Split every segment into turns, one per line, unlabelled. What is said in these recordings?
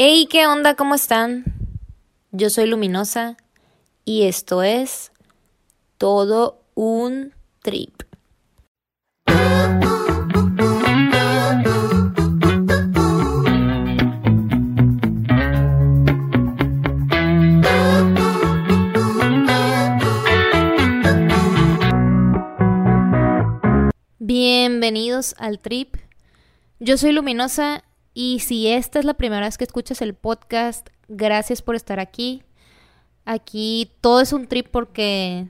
Hey, ¿qué onda? ¿Cómo están? Yo soy Luminosa y esto es todo un trip. Bienvenidos al trip. Yo soy Luminosa y si esta es la primera vez que escuchas el podcast, gracias por estar aquí. Aquí todo es un trip porque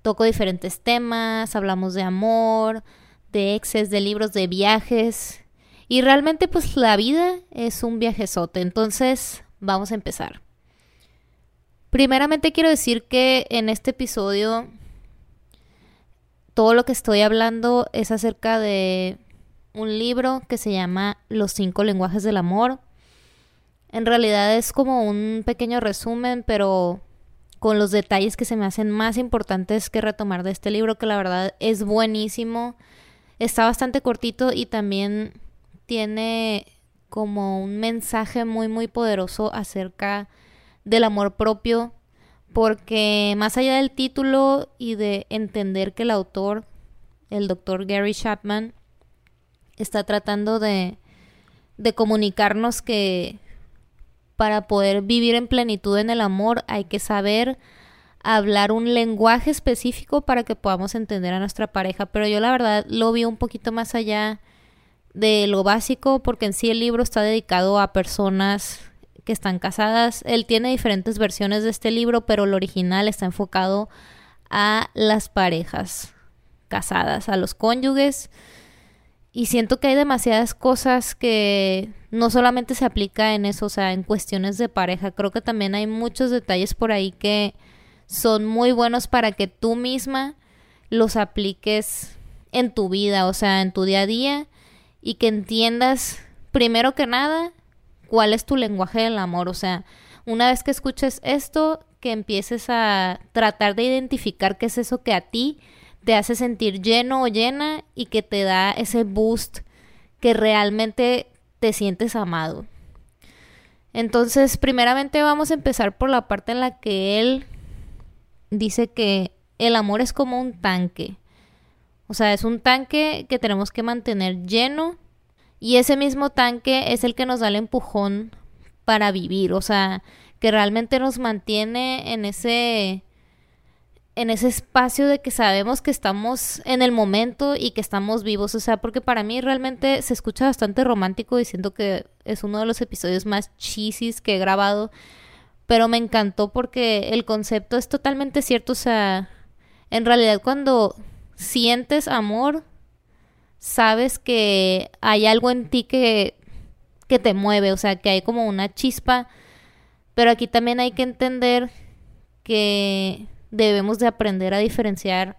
toco diferentes temas, hablamos de amor, de exes, de libros, de viajes. Y realmente pues la vida es un viajezote. Entonces vamos a empezar. Primeramente quiero decir que en este episodio todo lo que estoy hablando es acerca de un libro que se llama Los cinco lenguajes del amor. En realidad es como un pequeño resumen, pero con los detalles que se me hacen más importantes que retomar de este libro, que la verdad es buenísimo. Está bastante cortito y también tiene como un mensaje muy muy poderoso acerca del amor propio, porque más allá del título y de entender que el autor, el doctor Gary Chapman, está tratando de, de comunicarnos que para poder vivir en plenitud en el amor hay que saber hablar un lenguaje específico para que podamos entender a nuestra pareja. Pero yo la verdad lo vi un poquito más allá de lo básico porque en sí el libro está dedicado a personas que están casadas. Él tiene diferentes versiones de este libro, pero el original está enfocado a las parejas casadas, a los cónyuges. Y siento que hay demasiadas cosas que no solamente se aplica en eso, o sea, en cuestiones de pareja. Creo que también hay muchos detalles por ahí que son muy buenos para que tú misma los apliques en tu vida, o sea, en tu día a día y que entiendas primero que nada cuál es tu lenguaje del amor, o sea, una vez que escuches esto, que empieces a tratar de identificar qué es eso que a ti te hace sentir lleno o llena y que te da ese boost que realmente te sientes amado. Entonces, primeramente vamos a empezar por la parte en la que él dice que el amor es como un tanque. O sea, es un tanque que tenemos que mantener lleno y ese mismo tanque es el que nos da el empujón para vivir. O sea, que realmente nos mantiene en ese en ese espacio de que sabemos que estamos en el momento y que estamos vivos. O sea, porque para mí realmente se escucha bastante romántico diciendo que es uno de los episodios más chisis que he grabado. Pero me encantó porque el concepto es totalmente cierto. O sea, en realidad cuando sientes amor, sabes que hay algo en ti que, que te mueve. O sea, que hay como una chispa. Pero aquí también hay que entender que debemos de aprender a diferenciar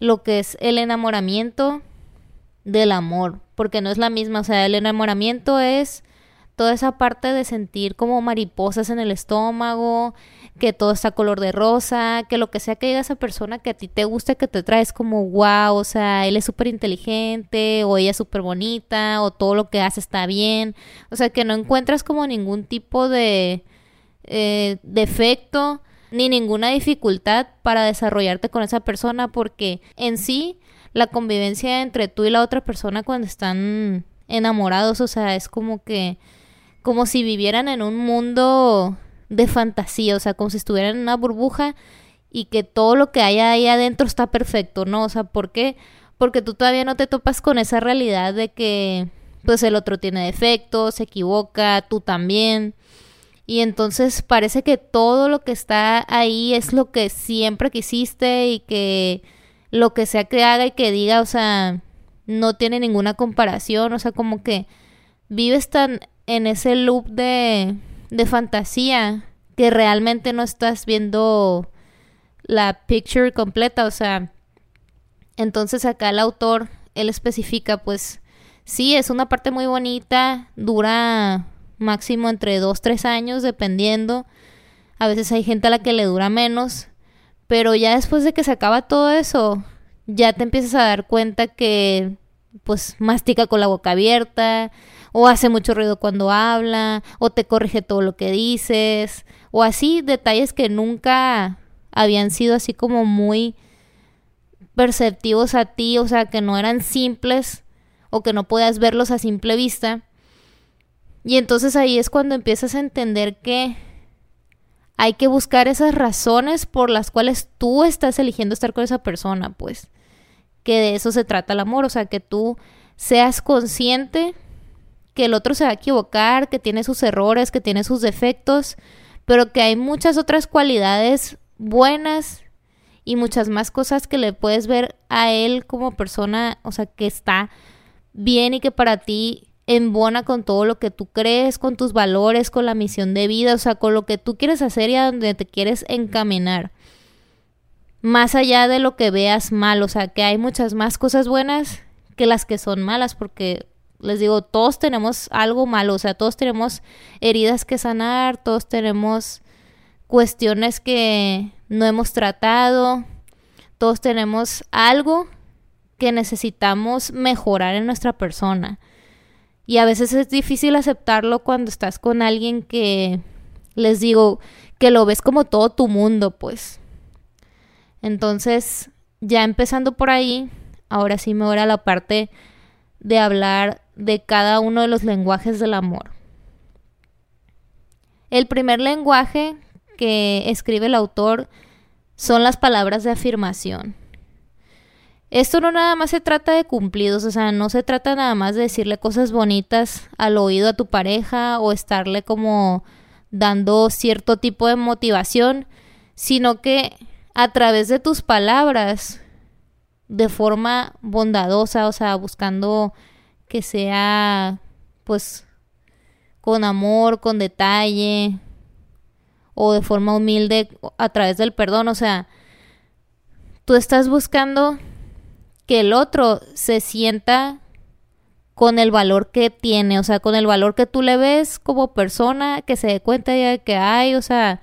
lo que es el enamoramiento del amor, porque no es la misma, o sea, el enamoramiento es toda esa parte de sentir como mariposas en el estómago, que todo está color de rosa, que lo que sea que diga esa persona que a ti te guste, que te traes como wow, o sea, él es súper inteligente, o ella es súper bonita, o todo lo que hace está bien, o sea, que no encuentras como ningún tipo de eh, defecto ni ninguna dificultad para desarrollarte con esa persona porque en sí la convivencia entre tú y la otra persona cuando están enamorados, o sea, es como que como si vivieran en un mundo de fantasía, o sea, como si estuvieran en una burbuja y que todo lo que hay ahí adentro está perfecto, ¿no? O sea, ¿por qué? Porque tú todavía no te topas con esa realidad de que pues el otro tiene defectos, se equivoca, tú también. Y entonces parece que todo lo que está ahí es lo que siempre quisiste y que lo que sea que haga y que diga, o sea, no tiene ninguna comparación, o sea, como que vives tan en ese loop de, de fantasía que realmente no estás viendo la picture completa, o sea, entonces acá el autor, él especifica, pues, sí, es una parte muy bonita, dura máximo entre 2, 3 años, dependiendo. A veces hay gente a la que le dura menos, pero ya después de que se acaba todo eso, ya te empiezas a dar cuenta que pues mastica con la boca abierta, o hace mucho ruido cuando habla, o te corrige todo lo que dices, o así detalles que nunca habían sido así como muy perceptivos a ti, o sea, que no eran simples o que no podías verlos a simple vista. Y entonces ahí es cuando empiezas a entender que hay que buscar esas razones por las cuales tú estás eligiendo estar con esa persona, pues. Que de eso se trata el amor, o sea, que tú seas consciente que el otro se va a equivocar, que tiene sus errores, que tiene sus defectos, pero que hay muchas otras cualidades buenas y muchas más cosas que le puedes ver a él como persona, o sea, que está bien y que para ti embona con todo lo que tú crees, con tus valores, con la misión de vida, o sea, con lo que tú quieres hacer y a donde te quieres encaminar. Más allá de lo que veas mal, o sea, que hay muchas más cosas buenas que las que son malas, porque les digo, todos tenemos algo malo, o sea, todos tenemos heridas que sanar, todos tenemos cuestiones que no hemos tratado, todos tenemos algo que necesitamos mejorar en nuestra persona. Y a veces es difícil aceptarlo cuando estás con alguien que, les digo, que lo ves como todo tu mundo, pues. Entonces, ya empezando por ahí, ahora sí me voy a la parte de hablar de cada uno de los lenguajes del amor. El primer lenguaje que escribe el autor son las palabras de afirmación. Esto no nada más se trata de cumplidos, o sea, no se trata nada más de decirle cosas bonitas al oído a tu pareja o estarle como dando cierto tipo de motivación, sino que a través de tus palabras, de forma bondadosa, o sea, buscando que sea, pues, con amor, con detalle, o de forma humilde a través del perdón, o sea, tú estás buscando que el otro se sienta con el valor que tiene, o sea, con el valor que tú le ves como persona, que se dé cuenta de que hay, o sea,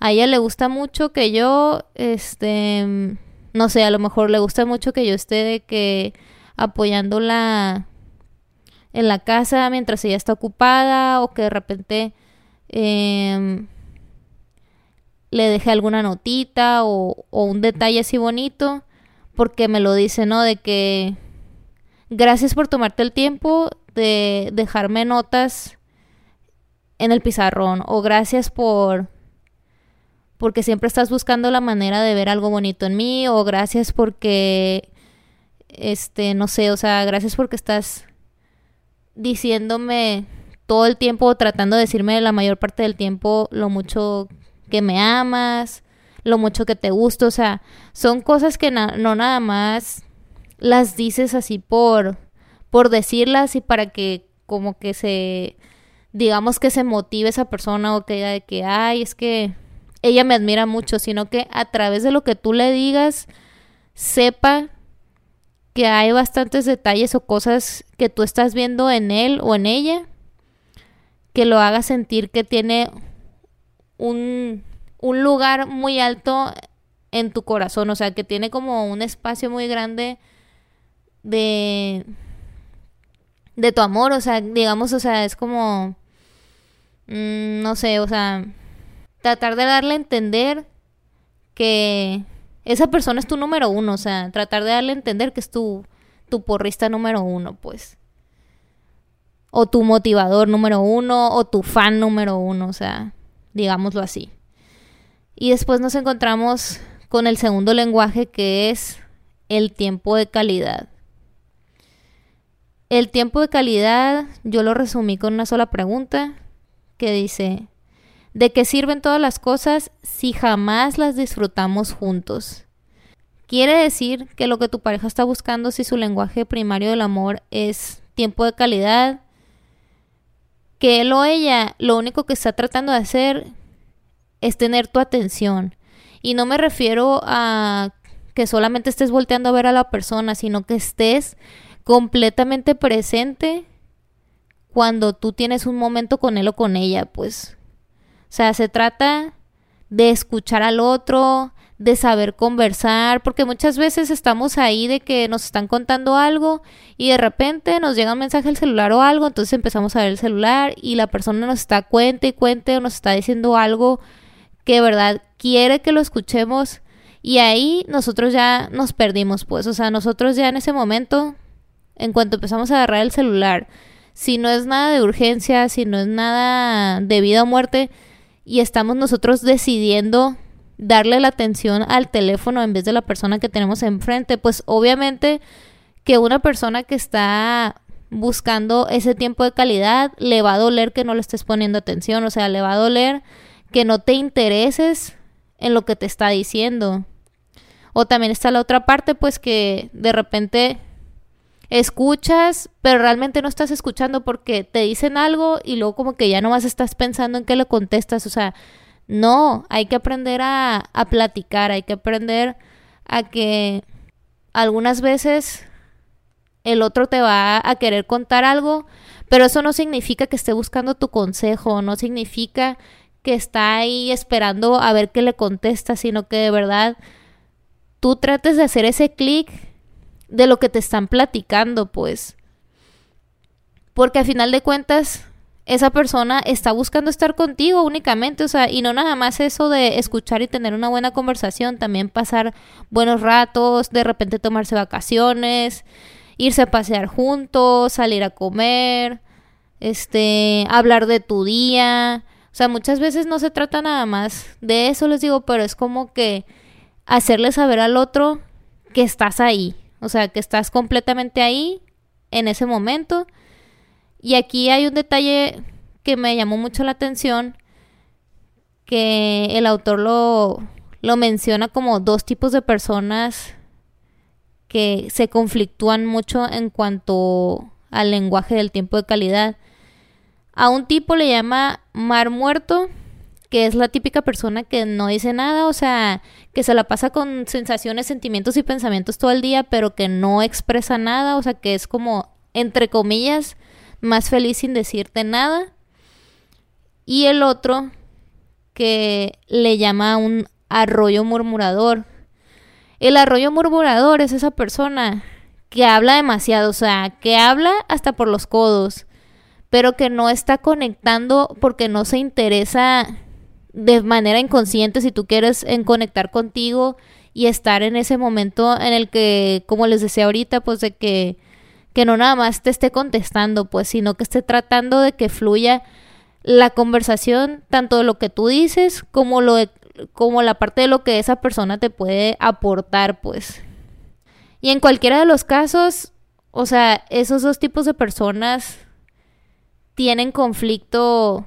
a ella le gusta mucho que yo, este, no sé, a lo mejor le gusta mucho que yo esté de que apoyándola en la casa mientras ella está ocupada o que de repente eh, le dejé alguna notita o un detalle así bonito, porque me lo dice, ¿no? De que gracias por tomarte el tiempo de dejarme notas en el pizarrón o gracias por porque siempre estás buscando la manera de ver algo bonito en mí o gracias porque este no sé, o sea, gracias porque estás diciéndome todo el tiempo tratando de decirme la mayor parte del tiempo lo mucho que me amas, lo mucho que te gusto, o sea, son cosas que no nada más las dices así por por decirlas y para que como que se digamos que se motive esa persona o que diga de que ay, es que ella me admira mucho, sino que a través de lo que tú le digas sepa que hay bastantes detalles o cosas que tú estás viendo en él o en ella que lo haga sentir que tiene un, lugar muy alto en tu corazón, o sea, que tiene como un espacio muy grande de de tu amor, o sea, digamos, o sea, es como mm, no sé, o sea, tratar de darle a entender que esa persona es tu número uno, o sea, tratar de darle a entender que es tu, tu porrista número uno, pues. O tu motivador número uno, o tu fan número uno, o sea, digámoslo así. Y después nos encontramos con el segundo lenguaje que es el tiempo de calidad. El tiempo de calidad yo lo resumí con una sola pregunta que dice, ¿de qué sirven todas las cosas si jamás las disfrutamos juntos? Quiere decir que lo que tu pareja está buscando si su lenguaje primario del amor es tiempo de calidad, que él o ella lo único que está tratando de hacer es tener tu atención. Y no me refiero a que solamente estés volteando a ver a la persona, sino que estés completamente presente cuando tú tienes un momento con él o con ella, pues. O sea, se trata de escuchar al otro, de saber conversar, porque muchas veces estamos ahí de que nos están contando algo y de repente nos llega un mensaje al celular o algo, entonces empezamos a ver el celular y la persona nos está cuente y cuente o nos está diciendo algo que de verdad quiere que lo escuchemos y ahí nosotros ya nos perdimos, pues, o sea, nosotros ya en ese momento, en cuanto empezamos a agarrar el celular, si no es nada de urgencia, si no es nada de vida o muerte, y estamos nosotros decidiendo darle la atención al teléfono en vez de la persona que tenemos enfrente, pues obviamente que una persona que está buscando ese tiempo de calidad le va a doler que no le estés poniendo atención, o sea, le va a doler que no te intereses en lo que te está diciendo. O también está la otra parte, pues que de repente escuchas, pero realmente no estás escuchando porque te dicen algo y luego como que ya nomás estás pensando en qué le contestas. O sea, no, hay que aprender a, a platicar, hay que aprender a que algunas veces el otro te va a querer contar algo, pero eso no significa que esté buscando tu consejo, no significa que está ahí esperando a ver qué le contesta, sino que de verdad tú trates de hacer ese clic de lo que te están platicando, pues. Porque a final de cuentas, esa persona está buscando estar contigo únicamente, o sea, y no nada más eso de escuchar y tener una buena conversación, también pasar buenos ratos, de repente tomarse vacaciones, irse a pasear juntos, salir a comer, este, hablar de tu día. O sea, muchas veces no se trata nada más de eso, les digo, pero es como que hacerle saber al otro que estás ahí, o sea, que estás completamente ahí en ese momento. Y aquí hay un detalle que me llamó mucho la atención, que el autor lo, lo menciona como dos tipos de personas que se conflictúan mucho en cuanto al lenguaje del tiempo de calidad. A un tipo le llama mar muerto que es la típica persona que no dice nada, o sea, que se la pasa con sensaciones, sentimientos y pensamientos todo el día, pero que no expresa nada, o sea, que es como, entre comillas, más feliz sin decirte nada. Y el otro, que le llama un arroyo murmurador. El arroyo murmurador es esa persona que habla demasiado, o sea, que habla hasta por los codos, pero que no está conectando porque no se interesa de manera inconsciente si tú quieres en conectar contigo y estar en ese momento en el que, como les decía ahorita, pues de que, que no nada más te esté contestando, pues, sino que esté tratando de que fluya la conversación, tanto de lo que tú dices como lo como la parte de lo que esa persona te puede aportar, pues. Y en cualquiera de los casos, o sea, esos dos tipos de personas tienen conflicto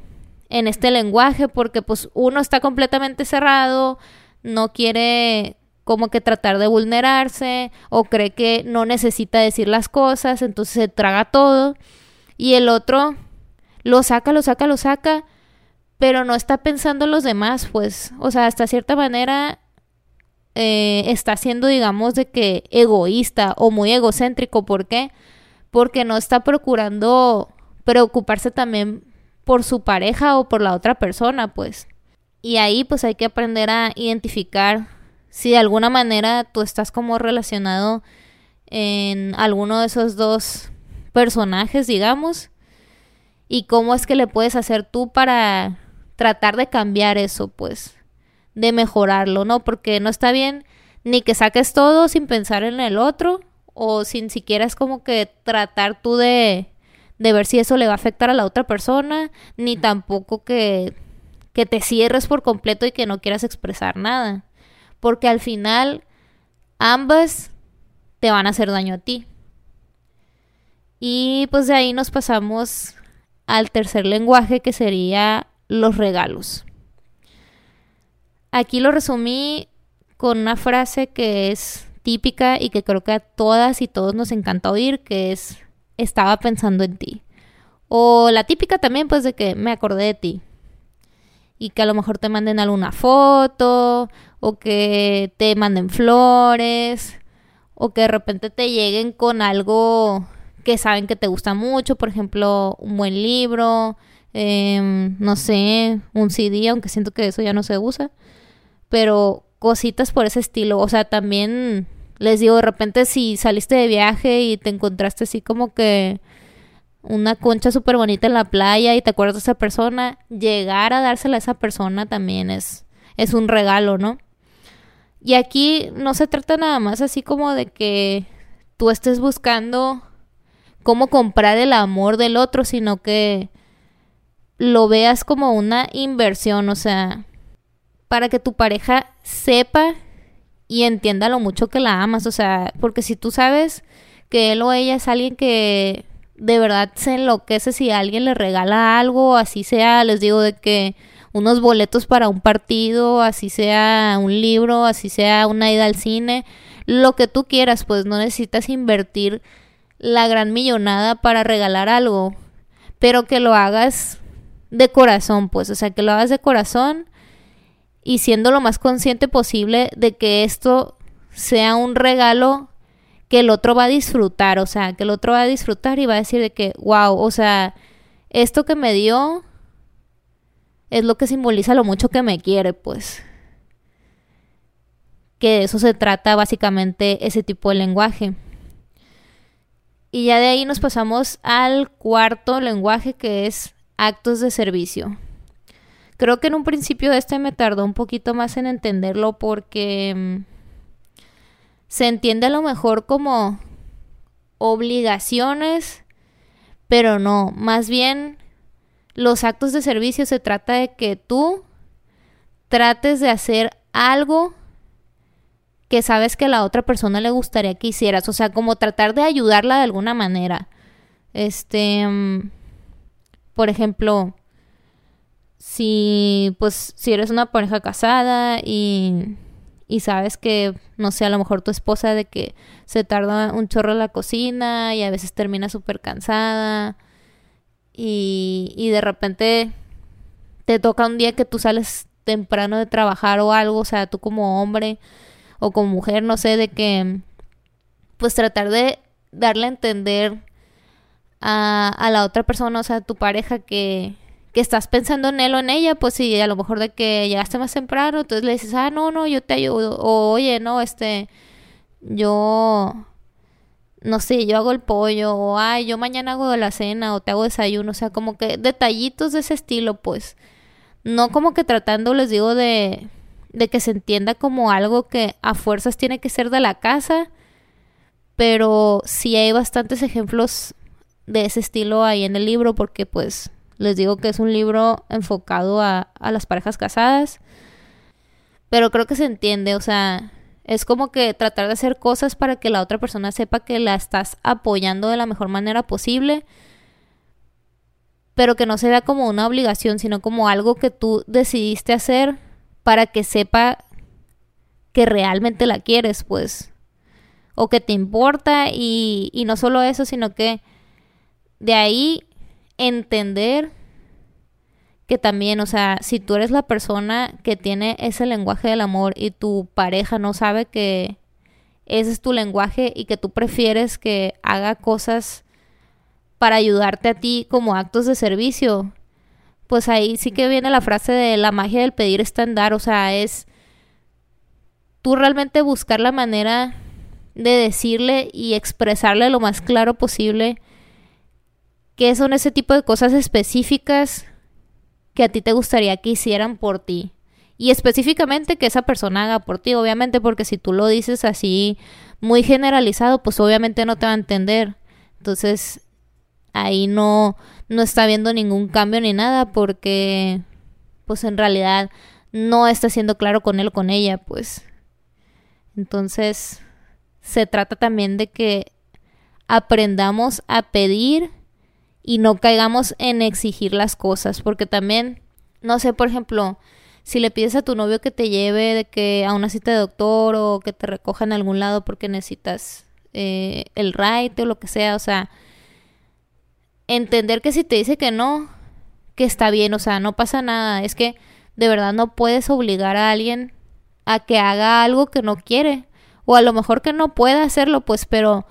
en este lenguaje porque pues uno está completamente cerrado, no quiere como que tratar de vulnerarse o cree que no necesita decir las cosas, entonces se traga todo y el otro lo saca, lo saca, lo saca, pero no está pensando en los demás, pues, o sea, hasta cierta manera eh, está siendo, digamos, de que egoísta o muy egocéntrico, ¿por qué? Porque no está procurando preocuparse también por su pareja o por la otra persona, pues. Y ahí pues hay que aprender a identificar si de alguna manera tú estás como relacionado en alguno de esos dos personajes, digamos, y cómo es que le puedes hacer tú para tratar de cambiar eso, pues, de mejorarlo, ¿no? Porque no está bien ni que saques todo sin pensar en el otro o sin siquiera es como que tratar tú de de ver si eso le va a afectar a la otra persona, ni tampoco que, que te cierres por completo y que no quieras expresar nada. Porque al final ambas te van a hacer daño a ti. Y pues de ahí nos pasamos al tercer lenguaje que sería los regalos. Aquí lo resumí con una frase que es típica y que creo que a todas y todos nos encanta oír, que es estaba pensando en ti. O la típica también, pues, de que me acordé de ti. Y que a lo mejor te manden alguna foto, o que te manden flores, o que de repente te lleguen con algo que saben que te gusta mucho, por ejemplo, un buen libro, em, no sé, un CD, aunque siento que eso ya no se usa, pero cositas por ese estilo. O sea, también les digo, de repente si saliste de viaje y te encontraste así como que una concha súper bonita en la playa y te acuerdas de esa persona, llegar a dársela a esa persona también es, es un regalo, ¿no? Y aquí no se trata nada más así como de que tú estés buscando cómo comprar el amor del otro, sino que lo veas como una inversión, o sea, para que tu pareja sepa y entienda lo mucho que la amas, o sea, porque si tú sabes que él o ella es alguien que de verdad se enloquece si alguien le regala algo, así sea, les digo de que unos boletos para un partido, así sea un libro, así sea una ida al cine, lo que tú quieras, pues no necesitas invertir la gran millonada para regalar algo, pero que lo hagas de corazón, pues, o sea, que lo hagas de corazón y siendo lo más consciente posible de que esto sea un regalo que el otro va a disfrutar, o sea, que el otro va a disfrutar y va a decir de que, wow, o sea, esto que me dio es lo que simboliza lo mucho que me quiere, pues. Que de eso se trata básicamente ese tipo de lenguaje. Y ya de ahí nos pasamos al cuarto lenguaje que es actos de servicio. Creo que en un principio este me tardó un poquito más en entenderlo porque mm, se entiende a lo mejor como obligaciones, pero no, más bien los actos de servicio se trata de que tú trates de hacer algo que sabes que a la otra persona le gustaría que hicieras, o sea, como tratar de ayudarla de alguna manera. Este, mm, por ejemplo, si pues si eres una pareja casada y y sabes que no sé, a lo mejor tu esposa de que se tarda un chorro en la cocina y a veces termina súper cansada y, y de repente te toca un día que tú sales temprano de trabajar o algo, o sea, tú como hombre o como mujer, no sé, de que pues tratar de darle a entender a, a la otra persona, o sea, a tu pareja que, que estás pensando en él o en ella, pues si a lo mejor de que llegaste más temprano, entonces le dices, ah, no, no, yo te ayudo, o oye, no, este, yo, no sé, yo hago el pollo, o ay, yo mañana hago la cena, o te hago desayuno, o sea, como que detallitos de ese estilo, pues, no como que tratando, les digo, de, de que se entienda como algo que a fuerzas tiene que ser de la casa, pero sí hay bastantes ejemplos de ese estilo ahí en el libro, porque pues les digo que es un libro enfocado a, a las parejas casadas. Pero creo que se entiende, o sea, es como que tratar de hacer cosas para que la otra persona sepa que la estás apoyando de la mejor manera posible, pero que no se vea como una obligación, sino como algo que tú decidiste hacer para que sepa que realmente la quieres, pues, o que te importa y, y no solo eso, sino que de ahí entender que también, o sea, si tú eres la persona que tiene ese lenguaje del amor y tu pareja no sabe que ese es tu lenguaje y que tú prefieres que haga cosas para ayudarte a ti como actos de servicio, pues ahí sí que viene la frase de la magia del pedir está en dar, o sea, es tú realmente buscar la manera de decirle y expresarle lo más claro posible ¿Qué son ese tipo de cosas específicas que a ti te gustaría que hicieran por ti? Y específicamente que esa persona haga por ti, obviamente, porque si tú lo dices así muy generalizado, pues obviamente no te va a entender. Entonces, ahí no, no está viendo ningún cambio ni nada, porque, pues en realidad no está siendo claro con él o con ella, pues. Entonces, se trata también de que aprendamos a pedir y no caigamos en exigir las cosas, porque también, no sé, por ejemplo, si le pides a tu novio que te lleve de que a una cita de doctor o que te recoja en algún lado porque necesitas eh, el ride o lo que sea, o sea, entender que si te dice que no, que está bien, o sea, no pasa nada, es que de verdad no puedes obligar a alguien a que haga algo que no quiere, o a lo mejor que no pueda hacerlo, pues, pero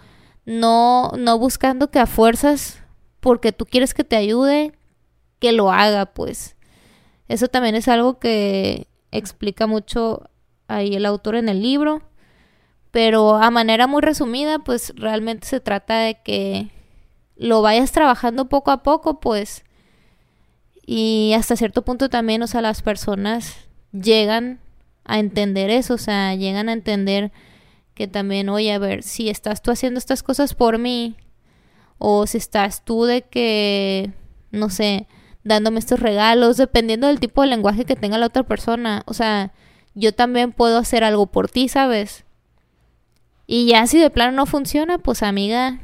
no, no buscando que a fuerzas porque tú quieres que te ayude, que lo haga, pues. Eso también es algo que explica mucho ahí el autor en el libro. Pero a manera muy resumida, pues realmente se trata de que lo vayas trabajando poco a poco, pues. Y hasta cierto punto también, o sea, las personas llegan a entender eso, o sea, llegan a entender que también, oye, a ver, si estás tú haciendo estas cosas por mí, o si estás tú de que, no sé, dándome estos regalos, dependiendo del tipo de lenguaje que tenga la otra persona, o sea, yo también puedo hacer algo por ti, ¿sabes? Y ya si de plano no funciona, pues amiga,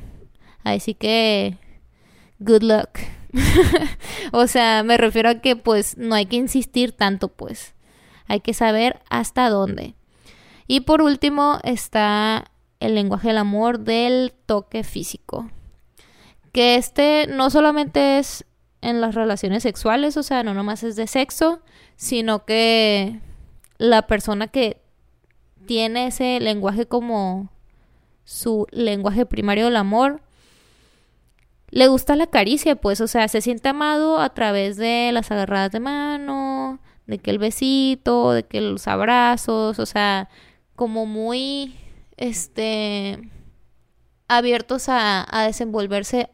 ahí sí que good luck. o sea, me refiero a que pues no hay que insistir tanto, pues. Hay que saber hasta dónde. Y por último está el lenguaje del amor del toque físico. Que este no solamente es en las relaciones sexuales, o sea, no nomás es de sexo, sino que la persona que tiene ese lenguaje como su lenguaje primario del amor, le gusta la caricia, pues, o sea, se siente amado a través de las agarradas de mano, de que el besito, de que los abrazos, o sea, como muy, este, abiertos a, a desenvolverse,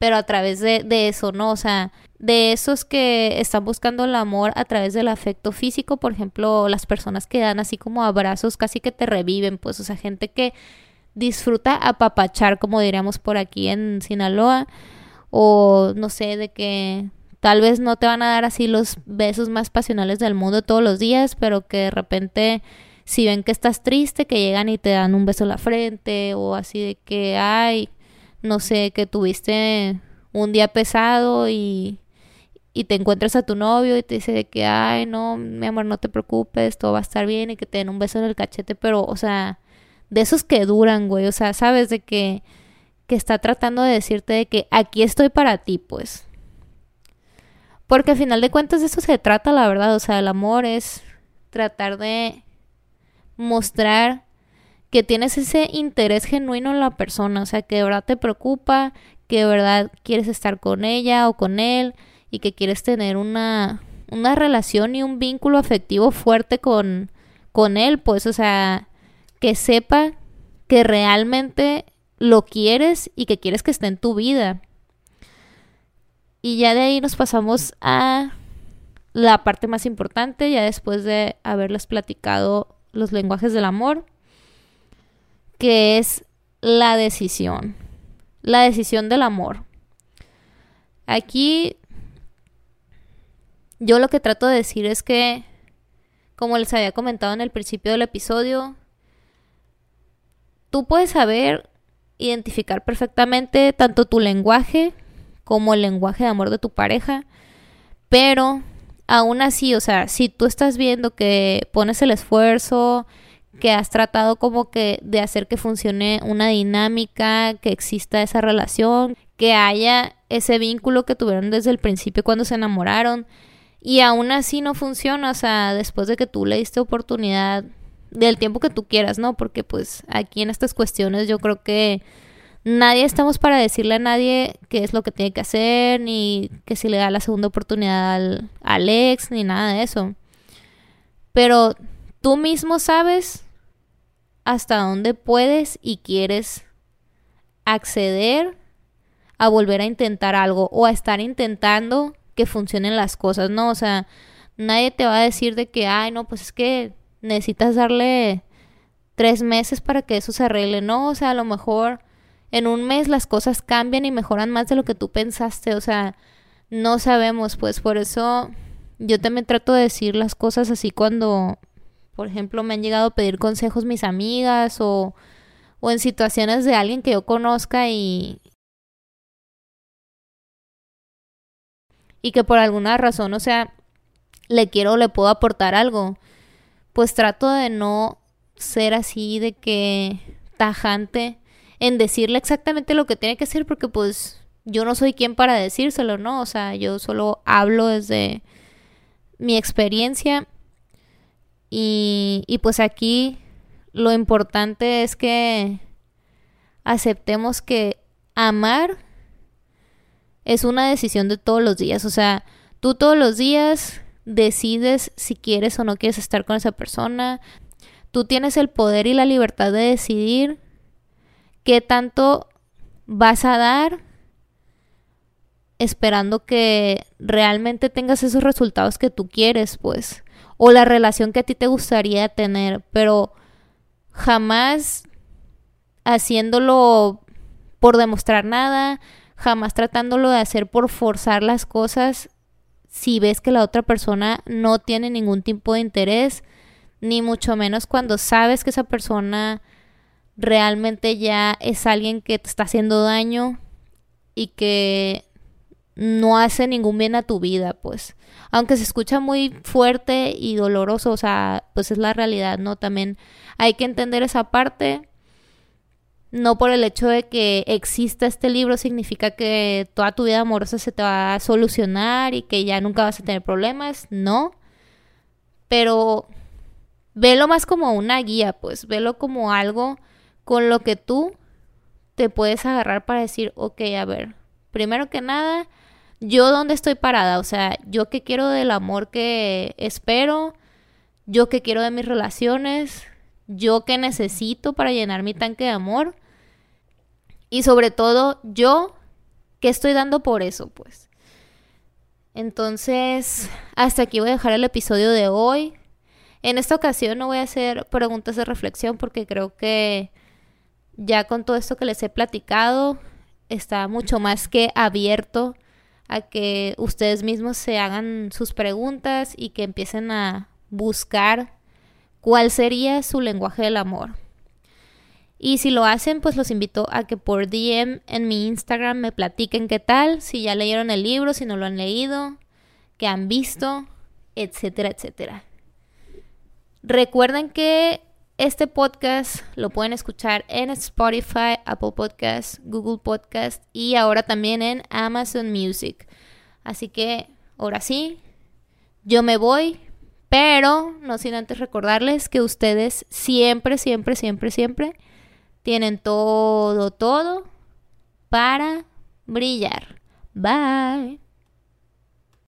pero a través de, de eso, ¿no? O sea, de esos que están buscando el amor a través del afecto físico, por ejemplo, las personas que dan así como abrazos casi que te reviven, pues, o sea, gente que disfruta apapachar, como diríamos por aquí en Sinaloa, o no sé, de que Tal vez no te van a dar así los besos más pasionales del mundo todos los días, pero que de repente si ven que estás triste, que llegan y te dan un beso en la frente o así de que, ay, no sé, que tuviste un día pesado y, y te encuentras a tu novio y te dice que, ay, no, mi amor, no te preocupes, todo va a estar bien y que te den un beso en el cachete, pero, o sea, de esos que duran, güey, o sea, sabes de que, que está tratando de decirte de que aquí estoy para ti, pues. Porque al final de cuentas de eso se trata, la verdad. O sea, el amor es tratar de mostrar que tienes ese interés genuino en la persona. O sea, que de verdad te preocupa, que de verdad quieres estar con ella o con él y que quieres tener una, una relación y un vínculo afectivo fuerte con, con él. Pues, o sea, que sepa que realmente lo quieres y que quieres que esté en tu vida. Y ya de ahí nos pasamos a la parte más importante, ya después de haberles platicado los lenguajes del amor, que es la decisión. La decisión del amor. Aquí yo lo que trato de decir es que, como les había comentado en el principio del episodio, tú puedes saber identificar perfectamente tanto tu lenguaje como el lenguaje de amor de tu pareja, pero aún así, o sea, si tú estás viendo que pones el esfuerzo, que has tratado como que de hacer que funcione una dinámica, que exista esa relación, que haya ese vínculo que tuvieron desde el principio cuando se enamoraron y aún así no funciona, o sea, después de que tú le diste oportunidad del tiempo que tú quieras, ¿no? Porque pues aquí en estas cuestiones yo creo que nadie estamos para decirle a nadie qué es lo que tiene que hacer, ni que si le da la segunda oportunidad al, ex, ni nada de eso. Pero tú mismo sabes hasta dónde puedes y quieres acceder a volver a intentar algo o a estar intentando que funcionen las cosas, ¿no? O sea, nadie te va a decir de que, ay, no, pues es que necesitas darle tres meses para que eso se arregle, ¿no? O sea, a lo mejor en un mes las cosas cambian y mejoran más de lo que tú pensaste, o sea, no sabemos, pues por eso yo también trato de decir las cosas así cuando, por ejemplo, me han llegado a pedir consejos mis amigas o, o en situaciones de alguien que yo conozca y, y que por alguna razón, o sea, le quiero o le puedo aportar algo, pues trato de no ser así de que tajante en decirle exactamente lo que tiene que hacer porque pues yo no soy quien para decírselo, ¿no? O sea, yo solo hablo desde mi experiencia y, y pues aquí lo importante es que aceptemos que amar es una decisión de todos los días, o sea, tú todos los días decides si quieres o no quieres estar con esa persona. Tú tienes el poder y la libertad de decidir qué tanto vas a dar esperando que realmente tengas esos resultados que tú quieres, pues, o la relación que a ti te gustaría tener, pero jamás haciéndolo por demostrar nada, jamás tratándolo de hacer por forzar las cosas si ves que la otra persona no tiene ningún tipo de interés, ni mucho menos cuando sabes que esa persona realmente ya es alguien que te está haciendo daño y que no hace ningún bien a tu vida, pues. Aunque se escucha muy fuerte y doloroso, o sea, pues es la realidad, ¿no? También hay que entender esa parte. No por el hecho de que exista este libro significa que toda tu vida amorosa se te va a solucionar y que ya nunca vas a tener problemas, no. Pero velo más como una guía, pues, velo como algo con lo que tú te puedes agarrar para decir, ok, a ver, primero que nada, yo dónde estoy parada, o sea, yo qué quiero del amor que espero, yo qué quiero de mis relaciones, yo qué necesito para llenar mi tanque de amor y sobre todo yo qué estoy dando por eso, pues. Entonces, hasta aquí voy a dejar el episodio de hoy. En esta ocasión no voy a hacer preguntas de reflexión porque creo que ya con todo esto que les he platicado está mucho más que abierto a que ustedes mismos se hagan sus preguntas y que empiecen a buscar cuál sería su lenguaje del amor. Y si lo hacen, pues los invito a que por DM en mi Instagram me platiquen qué tal, si ya leyeron el libro, si no lo han leído, qué han visto, etcétera, etcétera. Recuerden que este podcast lo pueden escuchar en Spotify, Apple Podcasts, Google Podcasts y ahora también en Amazon Music. Así que ahora sí, yo me voy, pero no sin antes recordarles que ustedes siempre, siempre, siempre, siempre tienen todo, todo para brillar. Bye.